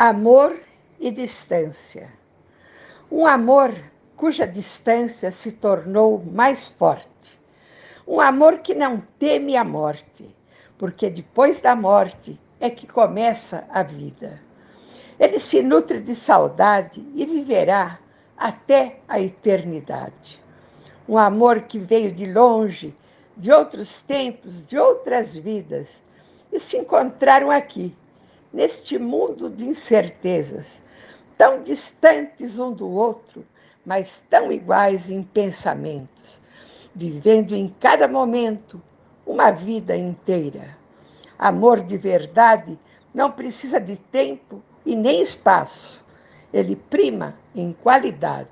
Amor e distância. Um amor cuja distância se tornou mais forte. Um amor que não teme a morte, porque depois da morte é que começa a vida. Ele se nutre de saudade e viverá até a eternidade. Um amor que veio de longe, de outros tempos, de outras vidas, e se encontraram aqui neste mundo de incertezas, tão distantes um do outro, mas tão iguais em pensamentos, vivendo em cada momento uma vida inteira. Amor de verdade não precisa de tempo e nem espaço, ele prima em qualidade.